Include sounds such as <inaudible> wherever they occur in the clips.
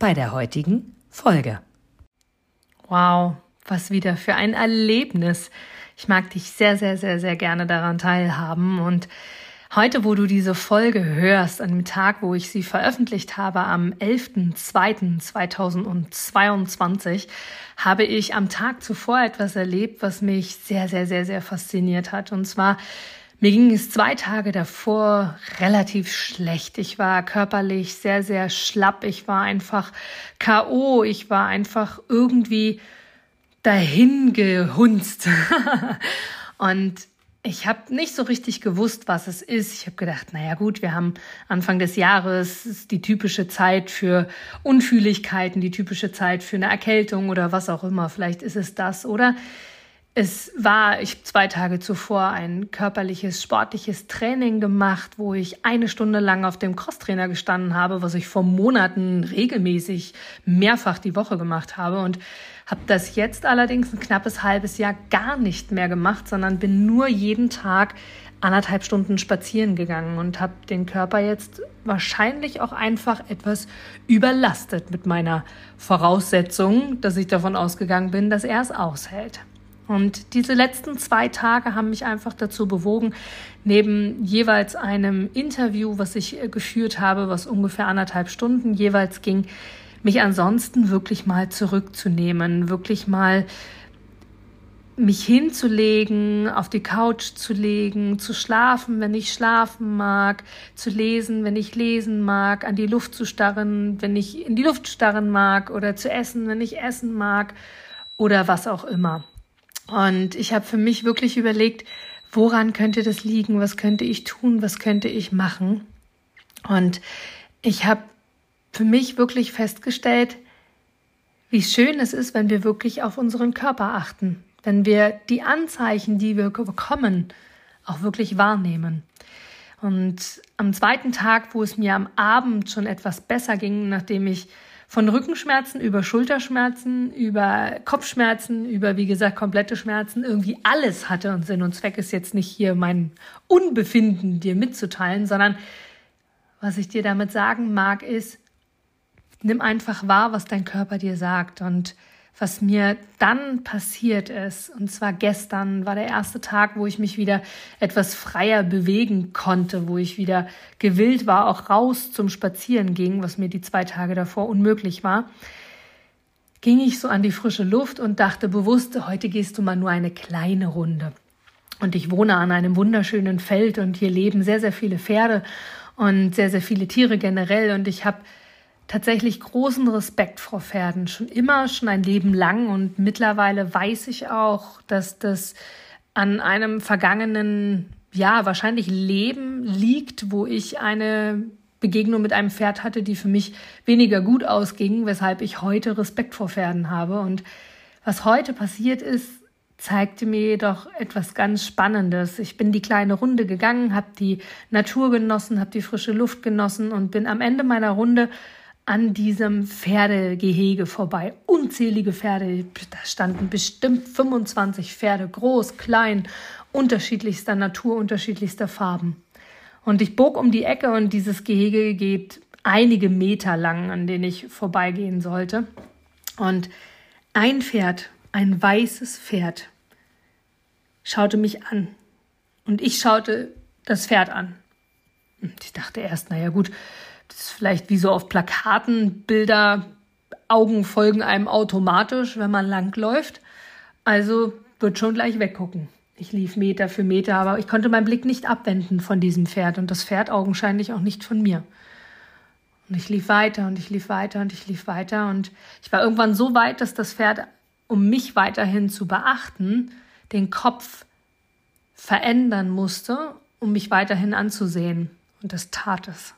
bei der heutigen Folge. Wow, was wieder für ein Erlebnis. Ich mag dich sehr, sehr, sehr, sehr gerne daran teilhaben und Heute, wo du diese Folge hörst, an dem Tag, wo ich sie veröffentlicht habe, am 11.02.2022, habe ich am Tag zuvor etwas erlebt, was mich sehr, sehr, sehr, sehr fasziniert hat. Und zwar mir ging es zwei Tage davor relativ schlecht. Ich war körperlich sehr, sehr schlapp. Ich war einfach K.O. Ich war einfach irgendwie dahin gehunzt. <laughs> und ich habe nicht so richtig gewusst, was es ist. Ich habe gedacht, naja gut, wir haben Anfang des Jahres ist die typische Zeit für Unfühligkeiten, die typische Zeit für eine Erkältung oder was auch immer. Vielleicht ist es das, oder? Es war, ich zwei Tage zuvor ein körperliches, sportliches Training gemacht, wo ich eine Stunde lang auf dem Crosstrainer gestanden habe, was ich vor Monaten regelmäßig mehrfach die Woche gemacht habe und habe das jetzt allerdings ein knappes halbes Jahr gar nicht mehr gemacht, sondern bin nur jeden Tag anderthalb Stunden spazieren gegangen und habe den Körper jetzt wahrscheinlich auch einfach etwas überlastet mit meiner Voraussetzung, dass ich davon ausgegangen bin, dass er es aushält. Und diese letzten zwei Tage haben mich einfach dazu bewogen, neben jeweils einem Interview, was ich äh, geführt habe, was ungefähr anderthalb Stunden jeweils ging, mich ansonsten wirklich mal zurückzunehmen, wirklich mal mich hinzulegen, auf die Couch zu legen, zu schlafen, wenn ich schlafen mag, zu lesen, wenn ich lesen mag, an die Luft zu starren, wenn ich in die Luft starren mag oder zu essen, wenn ich essen mag oder was auch immer. Und ich habe für mich wirklich überlegt, woran könnte das liegen, was könnte ich tun, was könnte ich machen. Und ich habe für mich wirklich festgestellt, wie schön es ist, wenn wir wirklich auf unseren Körper achten, wenn wir die Anzeichen, die wir bekommen, auch wirklich wahrnehmen. Und am zweiten Tag, wo es mir am Abend schon etwas besser ging, nachdem ich von Rückenschmerzen über Schulterschmerzen, über Kopfschmerzen, über, wie gesagt, komplette Schmerzen, irgendwie alles hatte. Und Sinn und Zweck ist jetzt nicht hier mein Unbefinden dir mitzuteilen, sondern was ich dir damit sagen mag, ist, nimm einfach wahr, was dein Körper dir sagt. Und was mir dann passiert ist, und zwar gestern war der erste Tag, wo ich mich wieder etwas freier bewegen konnte, wo ich wieder gewillt war, auch raus zum Spazieren ging, was mir die zwei Tage davor unmöglich war, ging ich so an die frische Luft und dachte bewusst, heute gehst du mal nur eine kleine Runde. Und ich wohne an einem wunderschönen Feld und hier leben sehr, sehr viele Pferde und sehr, sehr viele Tiere generell. Und ich habe tatsächlich großen Respekt vor Pferden, schon immer, schon ein Leben lang und mittlerweile weiß ich auch, dass das an einem vergangenen, ja, wahrscheinlich Leben liegt, wo ich eine Begegnung mit einem Pferd hatte, die für mich weniger gut ausging, weshalb ich heute Respekt vor Pferden habe. Und was heute passiert ist, zeigte mir jedoch etwas ganz Spannendes. Ich bin die kleine Runde gegangen, habe die Natur genossen, habe die frische Luft genossen und bin am Ende meiner Runde an diesem Pferdegehege vorbei. Unzählige Pferde, da standen bestimmt 25 Pferde, groß, klein, unterschiedlichster Natur, unterschiedlichster Farben. Und ich bog um die Ecke und dieses Gehege geht einige Meter lang, an denen ich vorbeigehen sollte. Und ein Pferd, ein weißes Pferd, schaute mich an. Und ich schaute das Pferd an. Und ich dachte erst, naja gut, ist vielleicht wie so auf Plakaten Bilder, Augen folgen einem automatisch, wenn man langläuft. Also wird schon gleich weggucken. Ich lief Meter für Meter, aber ich konnte meinen Blick nicht abwenden von diesem Pferd und das Pferd augenscheinlich auch nicht von mir. Und ich lief weiter und ich lief weiter und ich lief weiter und ich war irgendwann so weit, dass das Pferd, um mich weiterhin zu beachten, den Kopf verändern musste, um mich weiterhin anzusehen. Und das tat es.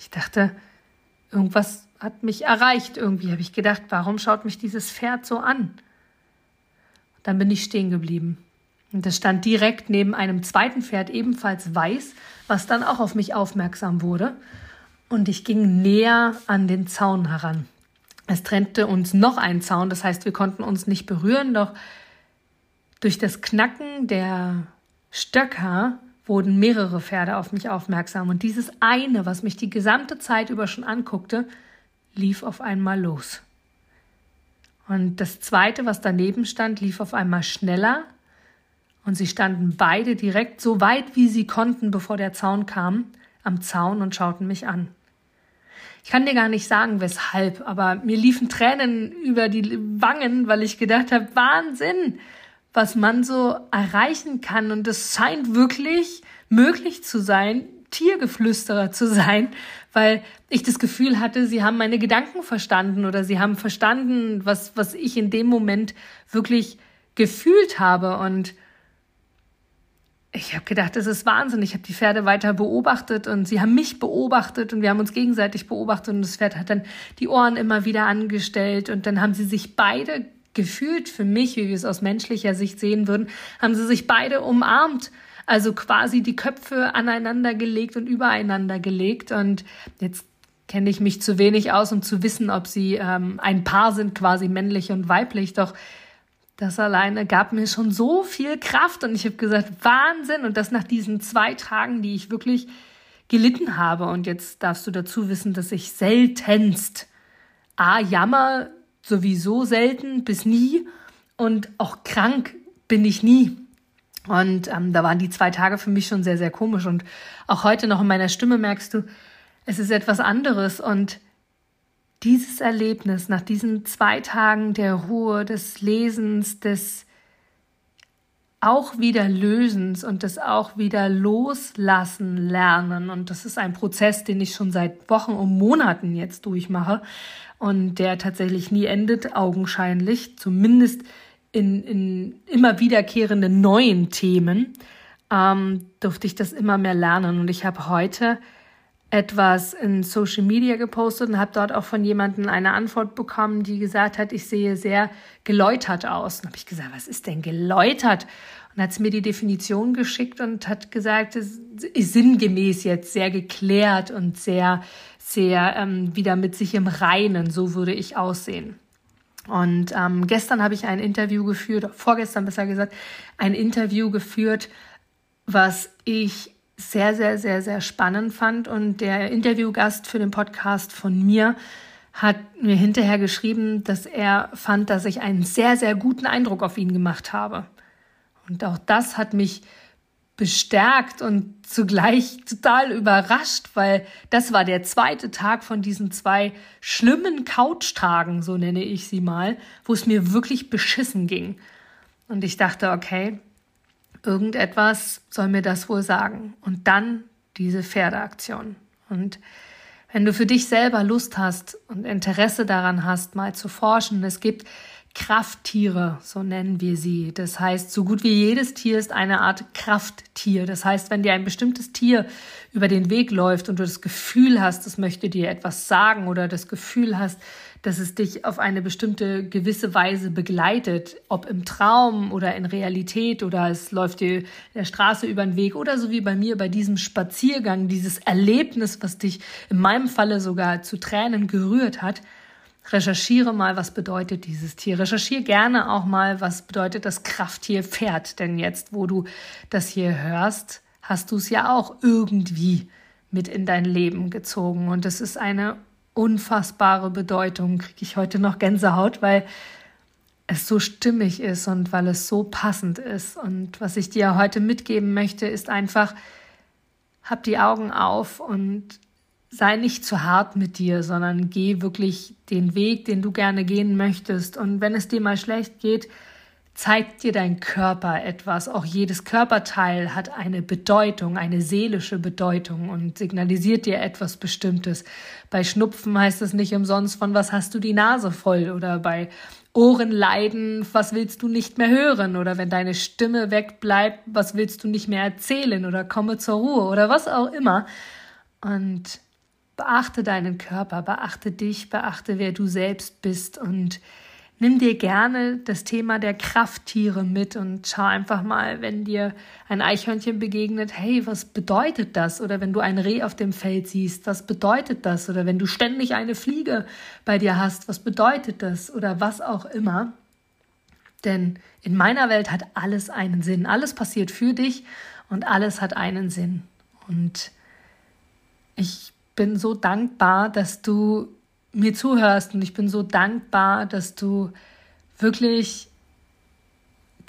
Ich dachte, Irgendwas hat mich erreicht. Irgendwie habe ich gedacht, warum schaut mich dieses Pferd so an? Dann bin ich stehen geblieben. Und es stand direkt neben einem zweiten Pferd, ebenfalls weiß, was dann auch auf mich aufmerksam wurde. Und ich ging näher an den Zaun heran. Es trennte uns noch ein Zaun, das heißt, wir konnten uns nicht berühren, doch durch das Knacken der Stöcker wurden mehrere Pferde auf mich aufmerksam. Und dieses eine, was mich die gesamte Zeit über schon anguckte, lief auf einmal los. Und das zweite, was daneben stand, lief auf einmal schneller. Und sie standen beide direkt so weit, wie sie konnten, bevor der Zaun kam, am Zaun und schauten mich an. Ich kann dir gar nicht sagen, weshalb, aber mir liefen Tränen über die Wangen, weil ich gedacht habe, Wahnsinn, was man so erreichen kann. Und es scheint wirklich möglich zu sein, Tiergeflüsterer zu sein, weil ich das Gefühl hatte, sie haben meine Gedanken verstanden oder sie haben verstanden, was, was ich in dem Moment wirklich gefühlt habe. Und ich habe gedacht, das ist Wahnsinn. Ich habe die Pferde weiter beobachtet und sie haben mich beobachtet und wir haben uns gegenseitig beobachtet und das Pferd hat dann die Ohren immer wieder angestellt und dann haben sie sich beide gefühlt für mich, wie wir es aus menschlicher Sicht sehen würden, haben sie sich beide umarmt. Also quasi die Köpfe aneinander gelegt und übereinander gelegt. Und jetzt kenne ich mich zu wenig aus, um zu wissen, ob sie ähm, ein Paar sind, quasi männlich und weiblich. Doch das alleine gab mir schon so viel Kraft und ich habe gesagt, Wahnsinn. Und das nach diesen zwei Tagen, die ich wirklich gelitten habe. Und jetzt darfst du dazu wissen, dass ich seltenst A, jammer sowieso selten bis nie und auch krank bin ich nie. Und ähm, da waren die zwei Tage für mich schon sehr, sehr komisch. Und auch heute noch in meiner Stimme merkst du, es ist etwas anderes. Und dieses Erlebnis nach diesen zwei Tagen der Ruhe, des Lesens, des auch wieder Lösens und des auch wieder Loslassen lernen. Und das ist ein Prozess, den ich schon seit Wochen und Monaten jetzt durchmache und der tatsächlich nie endet, augenscheinlich, zumindest in, in immer wiederkehrenden neuen Themen, ähm, durfte ich das immer mehr lernen. Und ich habe heute etwas in Social Media gepostet und habe dort auch von jemandem eine Antwort bekommen, die gesagt hat, ich sehe sehr geläutert aus. Und habe ich gesagt, was ist denn geläutert? Und hat mir die Definition geschickt und hat gesagt, es ist sinngemäß jetzt sehr geklärt und sehr sehr ähm, wieder mit sich im Reinen, so würde ich aussehen. Und ähm, gestern habe ich ein Interview geführt, vorgestern besser gesagt, ein Interview geführt, was ich sehr, sehr, sehr, sehr spannend fand. Und der Interviewgast für den Podcast von mir hat mir hinterher geschrieben, dass er fand, dass ich einen sehr, sehr guten Eindruck auf ihn gemacht habe. Und auch das hat mich bestärkt und zugleich total überrascht, weil das war der zweite Tag von diesen zwei schlimmen Couchtagen, so nenne ich sie mal, wo es mir wirklich beschissen ging. Und ich dachte, okay, irgendetwas soll mir das wohl sagen. Und dann diese Pferdeaktion. Und wenn du für dich selber Lust hast und Interesse daran hast, mal zu forschen, es gibt Krafttiere, so nennen wir sie. Das heißt, so gut wie jedes Tier ist eine Art Krafttier. Das heißt, wenn dir ein bestimmtes Tier über den Weg läuft und du das Gefühl hast, es möchte dir etwas sagen oder das Gefühl hast, dass es dich auf eine bestimmte gewisse Weise begleitet, ob im Traum oder in Realität oder es läuft dir der Straße über den Weg oder so wie bei mir bei diesem Spaziergang, dieses Erlebnis, was dich in meinem Falle sogar zu Tränen gerührt hat, recherchiere mal, was bedeutet dieses Tier. Recherchiere gerne auch mal, was bedeutet das Krafttier Pferd. Denn jetzt, wo du das hier hörst, hast du es ja auch irgendwie mit in dein Leben gezogen. Und es ist eine unfassbare Bedeutung. Kriege ich heute noch Gänsehaut, weil es so stimmig ist und weil es so passend ist. Und was ich dir heute mitgeben möchte, ist einfach, hab die Augen auf und sei nicht zu hart mit dir, sondern geh wirklich den Weg, den du gerne gehen möchtest. Und wenn es dir mal schlecht geht, zeigt dir dein Körper etwas. Auch jedes Körperteil hat eine Bedeutung, eine seelische Bedeutung und signalisiert dir etwas Bestimmtes. Bei Schnupfen heißt es nicht umsonst von was hast du die Nase voll oder bei Ohrenleiden, was willst du nicht mehr hören oder wenn deine Stimme wegbleibt, was willst du nicht mehr erzählen oder komme zur Ruhe oder was auch immer. Und beachte deinen Körper, beachte dich, beachte, wer du selbst bist und nimm dir gerne das Thema der Krafttiere mit und schau einfach mal, wenn dir ein Eichhörnchen begegnet, hey, was bedeutet das? Oder wenn du ein Reh auf dem Feld siehst, was bedeutet das? Oder wenn du ständig eine Fliege bei dir hast, was bedeutet das? Oder was auch immer. Denn in meiner Welt hat alles einen Sinn. Alles passiert für dich und alles hat einen Sinn. Und ich bin so dankbar, dass du mir zuhörst und ich bin so dankbar, dass du wirklich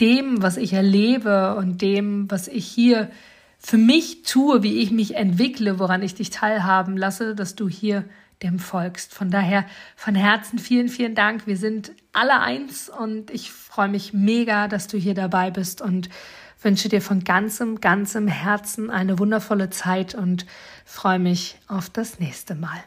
dem, was ich erlebe und dem, was ich hier für mich tue, wie ich mich entwickle, woran ich dich teilhaben lasse, dass du hier dem folgst. Von daher von Herzen vielen, vielen Dank. Wir sind alle eins und ich freue mich mega, dass du hier dabei bist und wünsche dir von ganzem, ganzem Herzen eine wundervolle Zeit und freue mich auf das nächste Mal.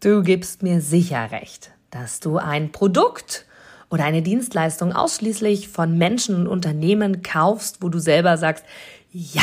Du gibst mir sicher recht, dass du ein Produkt oder eine Dienstleistung ausschließlich von Menschen und Unternehmen kaufst, wo du selber sagst, ja,